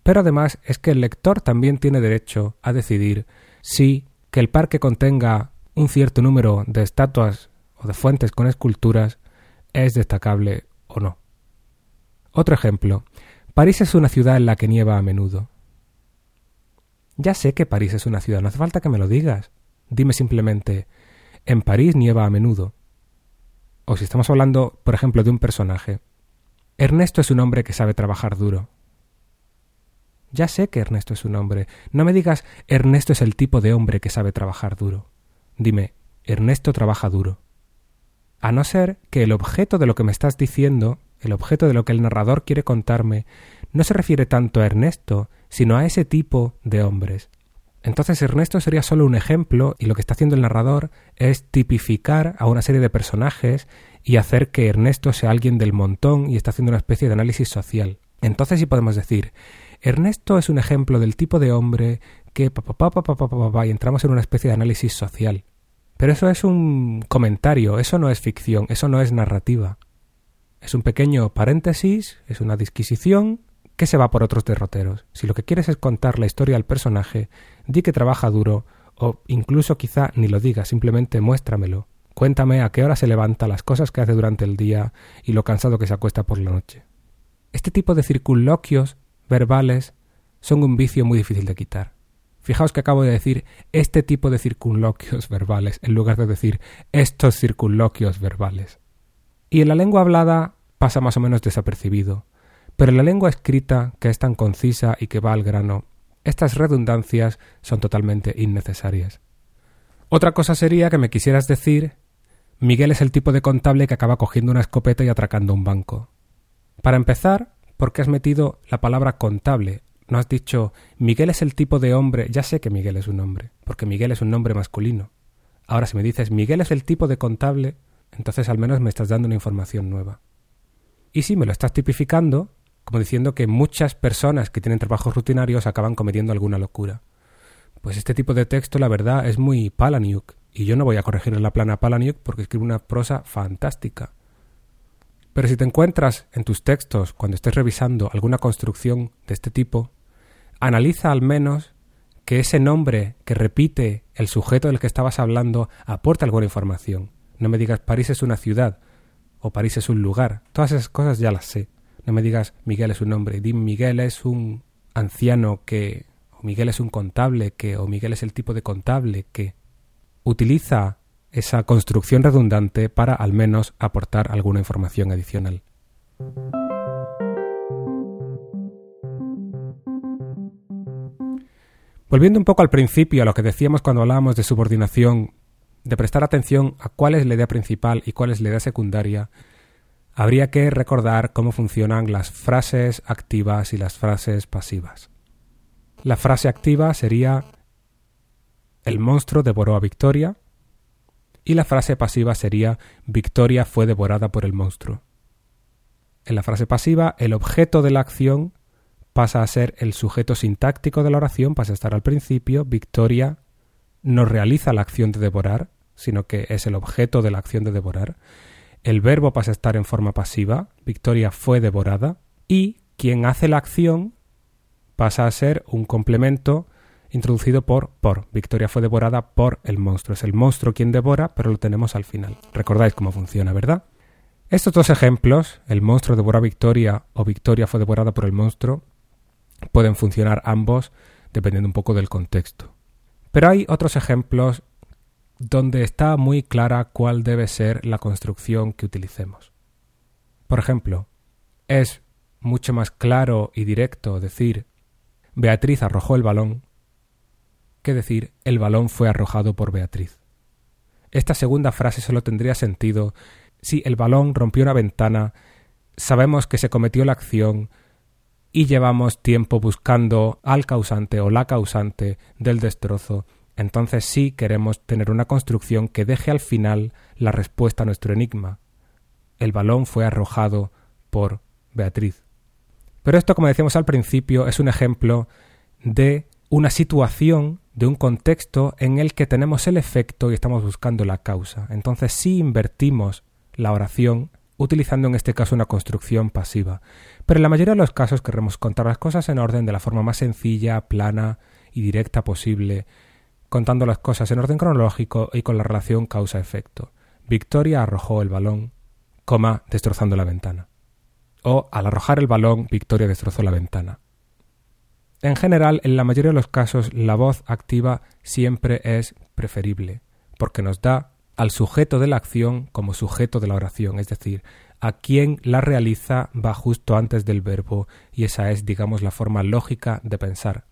Pero además es que el lector también tiene derecho a decidir si que el parque contenga un cierto número de estatuas o de fuentes con esculturas es destacable o no. Otro ejemplo. París es una ciudad en la que nieva a menudo. Ya sé que París es una ciudad, no hace falta que me lo digas. Dime simplemente, en París nieva a menudo. O si estamos hablando, por ejemplo, de un personaje. Ernesto es un hombre que sabe trabajar duro. Ya sé que Ernesto es un hombre. No me digas Ernesto es el tipo de hombre que sabe trabajar duro. Dime, Ernesto trabaja duro. A no ser que el objeto de lo que me estás diciendo, el objeto de lo que el narrador quiere contarme, no se refiere tanto a Ernesto, sino a ese tipo de hombres. Entonces Ernesto sería solo un ejemplo y lo que está haciendo el narrador es tipificar a una serie de personajes y hacer que Ernesto sea alguien del montón y está haciendo una especie de análisis social. Entonces sí podemos decir, Ernesto es un ejemplo del tipo de hombre que pa, pa, pa, y entramos en una especie de análisis social. Pero eso es un comentario, eso no es ficción, eso no es narrativa. Es un pequeño paréntesis, es una disquisición ¿Qué se va por otros derroteros? Si lo que quieres es contar la historia al personaje, di que trabaja duro, o incluso quizá ni lo digas, simplemente muéstramelo. Cuéntame a qué hora se levanta, las cosas que hace durante el día y lo cansado que se acuesta por la noche. Este tipo de circunloquios verbales son un vicio muy difícil de quitar. Fijaos que acabo de decir este tipo de circunloquios verbales en lugar de decir estos circunloquios verbales. Y en la lengua hablada pasa más o menos desapercibido. Pero en la lengua escrita, que es tan concisa y que va al grano, estas redundancias son totalmente innecesarias. Otra cosa sería que me quisieras decir Miguel es el tipo de contable que acaba cogiendo una escopeta y atracando un banco. Para empezar, ¿por qué has metido la palabra contable? No has dicho Miguel es el tipo de hombre. Ya sé que Miguel es un hombre, porque Miguel es un nombre masculino. Ahora, si me dices Miguel es el tipo de contable, entonces al menos me estás dando una información nueva. Y si me lo estás tipificando, como diciendo que muchas personas que tienen trabajos rutinarios acaban cometiendo alguna locura. Pues este tipo de texto, la verdad, es muy Palaniuk, y yo no voy a corregir la plana Palaniuk porque escribe una prosa fantástica. Pero si te encuentras en tus textos, cuando estés revisando alguna construcción de este tipo, analiza al menos que ese nombre que repite el sujeto del que estabas hablando aporta alguna información. No me digas París es una ciudad o París es un lugar. Todas esas cosas ya las sé. No me digas Miguel es un hombre, di Miguel es un anciano que, o Miguel es un contable que, o Miguel es el tipo de contable que utiliza esa construcción redundante para al menos aportar alguna información adicional. Volviendo un poco al principio, a lo que decíamos cuando hablábamos de subordinación, de prestar atención a cuál es la idea principal y cuál es la idea secundaria, habría que recordar cómo funcionan las frases activas y las frases pasivas. La frase activa sería el monstruo devoró a Victoria y la frase pasiva sería Victoria fue devorada por el monstruo. En la frase pasiva, el objeto de la acción pasa a ser el sujeto sintáctico de la oración, pasa a estar al principio, Victoria no realiza la acción de devorar, sino que es el objeto de la acción de devorar. El verbo pasa a estar en forma pasiva, Victoria fue devorada, y quien hace la acción pasa a ser un complemento introducido por por. Victoria fue devorada por el monstruo. Es el monstruo quien devora, pero lo tenemos al final. Recordáis cómo funciona, ¿verdad? Estos dos ejemplos, el monstruo devora Victoria o Victoria fue devorada por el monstruo, pueden funcionar ambos dependiendo un poco del contexto. Pero hay otros ejemplos donde está muy clara cuál debe ser la construcción que utilicemos. Por ejemplo, es mucho más claro y directo decir Beatriz arrojó el balón que decir el balón fue arrojado por Beatriz. Esta segunda frase solo tendría sentido si el balón rompió una ventana, sabemos que se cometió la acción, y llevamos tiempo buscando al causante o la causante del destrozo, entonces sí queremos tener una construcción que deje al final la respuesta a nuestro enigma. El balón fue arrojado por Beatriz. Pero esto, como decíamos al principio, es un ejemplo de una situación, de un contexto en el que tenemos el efecto y estamos buscando la causa. Entonces sí invertimos la oración utilizando en este caso una construcción pasiva. Pero en la mayoría de los casos queremos contar las cosas en orden de la forma más sencilla, plana y directa posible, contando las cosas en orden cronológico y con la relación causa-efecto. Victoria arrojó el balón, coma, destrozando la ventana. O al arrojar el balón, Victoria destrozó la ventana. En general, en la mayoría de los casos, la voz activa siempre es preferible, porque nos da al sujeto de la acción como sujeto de la oración, es decir, a quien la realiza va justo antes del verbo y esa es, digamos, la forma lógica de pensar.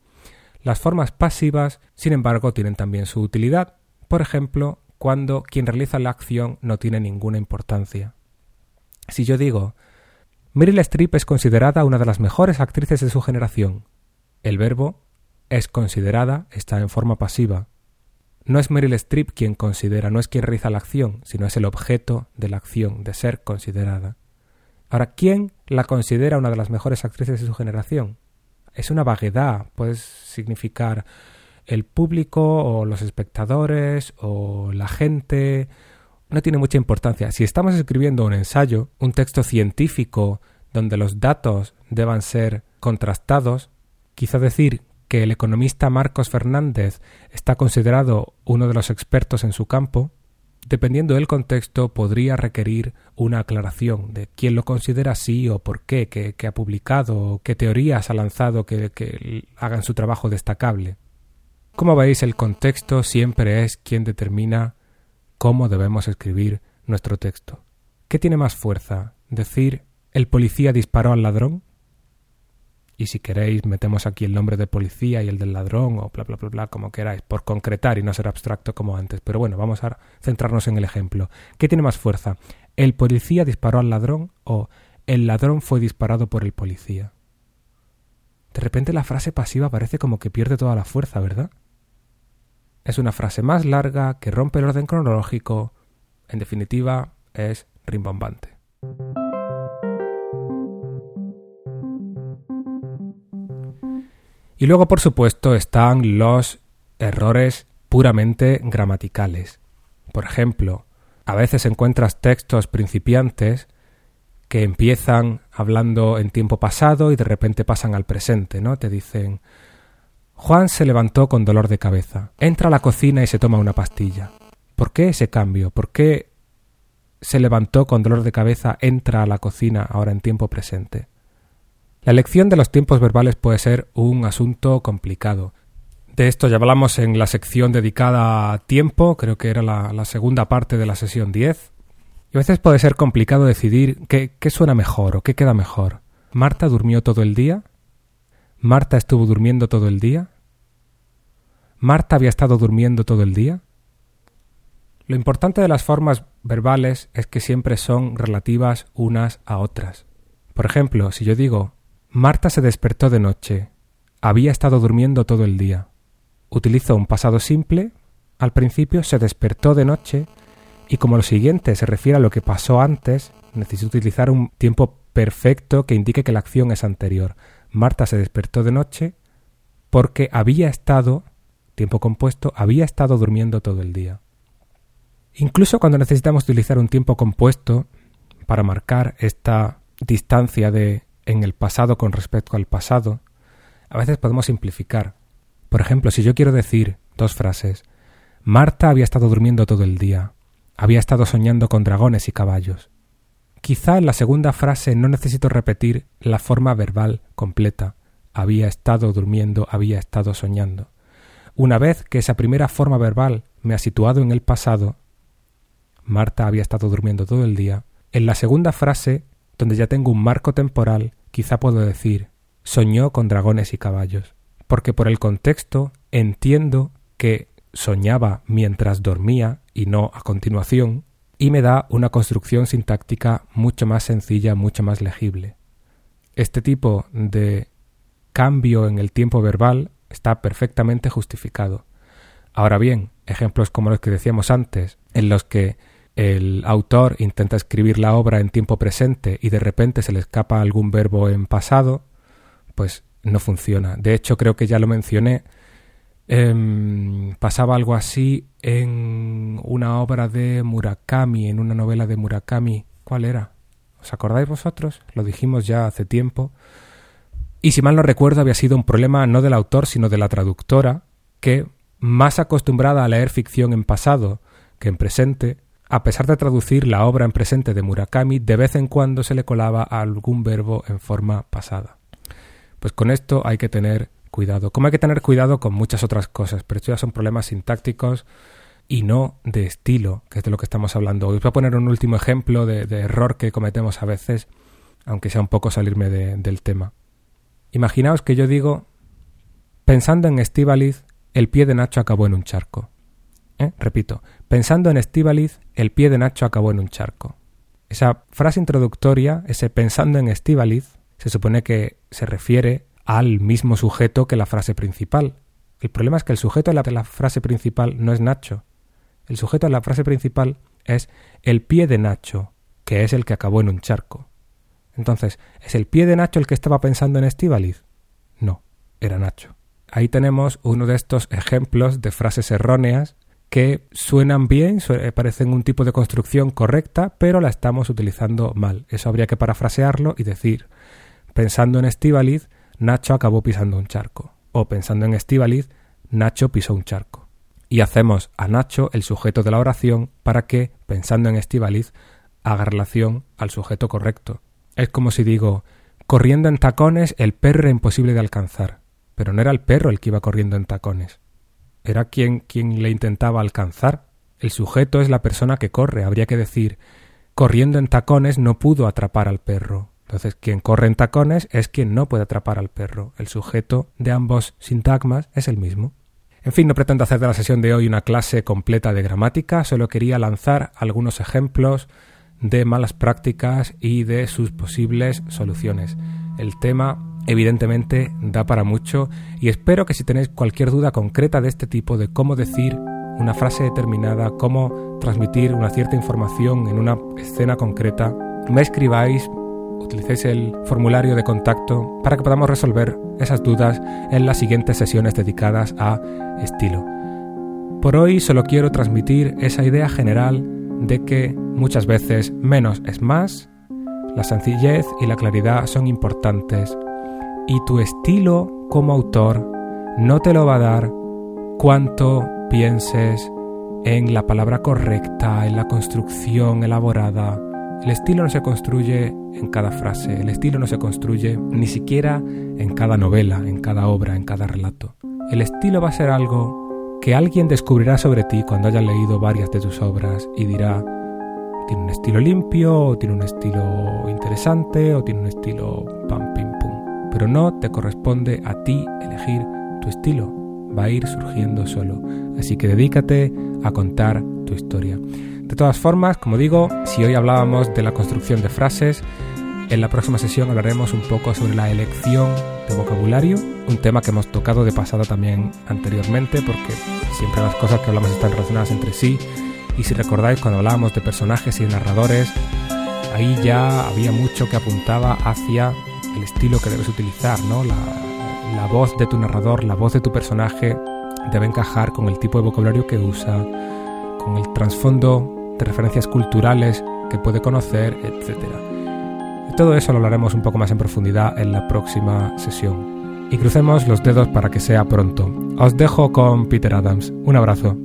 Las formas pasivas, sin embargo, tienen también su utilidad, por ejemplo, cuando quien realiza la acción no tiene ninguna importancia. Si yo digo, Meryl Streep es considerada una de las mejores actrices de su generación, el verbo es considerada está en forma pasiva, no es Meryl Streep quien considera, no es quien realiza la acción, sino es el objeto de la acción, de ser considerada. Ahora, ¿quién la considera una de las mejores actrices de su generación? Es una vaguedad, puede significar el público o los espectadores o la gente. No tiene mucha importancia. Si estamos escribiendo un ensayo, un texto científico donde los datos deban ser contrastados, quizá decir que el economista Marcos Fernández está considerado uno de los expertos en su campo, dependiendo del contexto, podría requerir una aclaración de quién lo considera así o por qué, qué, ha publicado, qué teorías ha lanzado que, que hagan su trabajo destacable. Como veis, el contexto siempre es quien determina cómo debemos escribir nuestro texto. ¿Qué tiene más fuerza? ¿Decir el policía disparó al ladrón? Y si queréis metemos aquí el nombre de policía y el del ladrón o bla bla bla bla como queráis, por concretar y no ser abstracto como antes. Pero bueno, vamos a centrarnos en el ejemplo. ¿Qué tiene más fuerza? ¿El policía disparó al ladrón o el ladrón fue disparado por el policía? De repente la frase pasiva parece como que pierde toda la fuerza, ¿verdad? Es una frase más larga que rompe el orden cronológico. En definitiva, es rimbombante. Y luego, por supuesto, están los errores puramente gramaticales. Por ejemplo, a veces encuentras textos principiantes que empiezan hablando en tiempo pasado y de repente pasan al presente, ¿no? Te dicen Juan se levantó con dolor de cabeza, entra a la cocina y se toma una pastilla. ¿Por qué ese cambio? ¿Por qué se levantó con dolor de cabeza, entra a la cocina ahora en tiempo presente? La elección de los tiempos verbales puede ser un asunto complicado. De esto ya hablamos en la sección dedicada a tiempo, creo que era la, segunda parte de la sesión 10. Y a veces puede ser complicado decidir qué, qué suena mejor o qué queda mejor. ¿Marta durmió todo el día? ¿Marta estuvo durmiendo todo el día? ¿Marta había estado durmiendo todo el día? Lo importante de las formas verbales es que siempre son relativas unas a otras. Por ejemplo, si yo digo Marta se despertó de noche, había estado durmiendo todo el día. Utilizo un pasado simple, al principio se despertó de noche, y como lo siguiente se refiere a lo que pasó antes, necesito utilizar un tiempo perfecto que indique que la acción es anterior. Marta se despertó de noche porque había estado, tiempo compuesto, había estado durmiendo todo el día. Incluso cuando necesitamos utilizar un tiempo compuesto para marcar esta distancia de en el pasado con respecto al pasado, a veces podemos simplificar. Por ejemplo, si yo quiero decir dos frases, Marta había estado durmiendo todo el día, había estado soñando con dragones y caballos. Quizá en la segunda frase no necesito repetir la forma verbal completa, había estado durmiendo, había estado soñando. Una vez que esa primera forma verbal me ha situado en el pasado, Marta había estado durmiendo todo el día, en la segunda frase, donde ya tengo un marco temporal, quizá puedo decir soñó con dragones y caballos, porque por el contexto entiendo que soñaba mientras dormía y no a continuación, y me da una construcción sintáctica mucho más sencilla, mucho más legible. Este tipo de cambio en el tiempo verbal está perfectamente justificado. Ahora bien, ejemplos como los que decíamos antes, en los que el autor intenta escribir la obra en tiempo presente y de repente se le escapa algún verbo en pasado, pues no funciona. De hecho, creo que ya lo mencioné. Em, pasaba algo así en una obra de Murakami, en una novela de Murakami. ¿Cuál era? ¿Os acordáis vosotros? Lo dijimos ya hace tiempo. Y si mal no recuerdo, había sido un problema no del autor, sino de la traductora, que, más acostumbrada a leer ficción en pasado que en presente, a pesar de traducir la obra en presente de Murakami, de vez en cuando se le colaba algún verbo en forma pasada. Pues con esto hay que tener cuidado. Como hay que tener cuidado con muchas otras cosas, pero estos ya son problemas sintácticos y no de estilo, que es de lo que estamos hablando. Os voy a poner un último ejemplo de, error que cometemos a veces, aunque sea un poco salirme del tema. Imaginaos que yo digo, pensando en Estíbaliz, el pie de Nacho acabó en un charco. ¿Eh? Repito, pensando en Estíbaliz, el pie de Nacho acabó en un charco. Esa frase introductoria, ese pensando en Estíbaliz, se supone que se refiere al mismo sujeto que la frase principal. El problema es que el sujeto de la, frase principal no es Nacho. El sujeto de la frase principal es el pie de Nacho, que es el que acabó en un charco. Entonces, ¿es el pie de Nacho el que estaba pensando en Estíbaliz? No, era Nacho. Ahí tenemos uno de estos ejemplos de frases erróneas que suenan bien, eh, parecen un tipo de construcción correcta, pero la estamos utilizando mal. Eso habría que parafrasearlo y decir Pensando en Estíbaliz, Nacho acabó pisando un charco. O pensando en Estíbaliz, Nacho pisó un charco. Y hacemos a Nacho el sujeto de la oración para que, pensando en Estíbaliz, haga relación al sujeto correcto. Es como si digo, corriendo en tacones el perro era imposible de alcanzar. Pero no era el perro el que iba corriendo en tacones. Era quien, quien le intentaba alcanzar. El sujeto es la persona que corre. Habría que decir, corriendo en tacones no pudo atrapar al perro. Entonces, quien corre en tacones es quien no puede atrapar al perro. El sujeto de ambos sintagmas es el mismo. En fin, no pretendo hacer de la sesión de hoy una clase completa de gramática, solo quería lanzar algunos ejemplos de malas prácticas y de sus posibles soluciones. El tema evidentemente da para mucho y espero que si tenéis cualquier duda concreta de este tipo de cómo decir una frase determinada, cómo transmitir una cierta información en una escena concreta, me escribáis utilicéis el formulario de contacto para que podamos resolver esas dudas en las siguientes sesiones dedicadas a estilo. Por hoy solo quiero transmitir esa idea general de que muchas veces menos es más, la sencillez y la claridad son importantes y tu estilo como autor no te lo va a dar cuanto pienses en la palabra correcta, en la construcción elaborada, el estilo no se construye en cada frase, el estilo no se construye ni siquiera en cada novela, en cada obra, en cada relato. El estilo va a ser algo que alguien descubrirá sobre ti cuando haya leído varias de tus obras y dirá, tiene un estilo limpio, o tiene un estilo interesante, o tiene un estilo pam. Pero no te corresponde a ti elegir tu estilo, va a ir surgiendo solo. Así que dedícate a contar tu historia. De todas formas, como digo, si hoy hablábamos de la construcción de frases, en la próxima sesión hablaremos un poco sobre la elección de vocabulario, un tema que hemos tocado de pasada también anteriormente, porque siempre las cosas que hablamos están relacionadas entre sí. Y si recordáis, cuando hablábamos de personajes y de narradores, ahí ya había mucho que apuntaba hacia el estilo que debes utilizar, ¿no? La, la voz de tu narrador, la voz de tu personaje debe encajar con el tipo de vocabulario que usa, con el trasfondo de referencias culturales que puede conocer, etc. todo eso lo hablaremos un poco más en profundidad en la próxima sesión. Y crucemos los dedos para que sea pronto. Os dejo con Peter Adams. Un abrazo.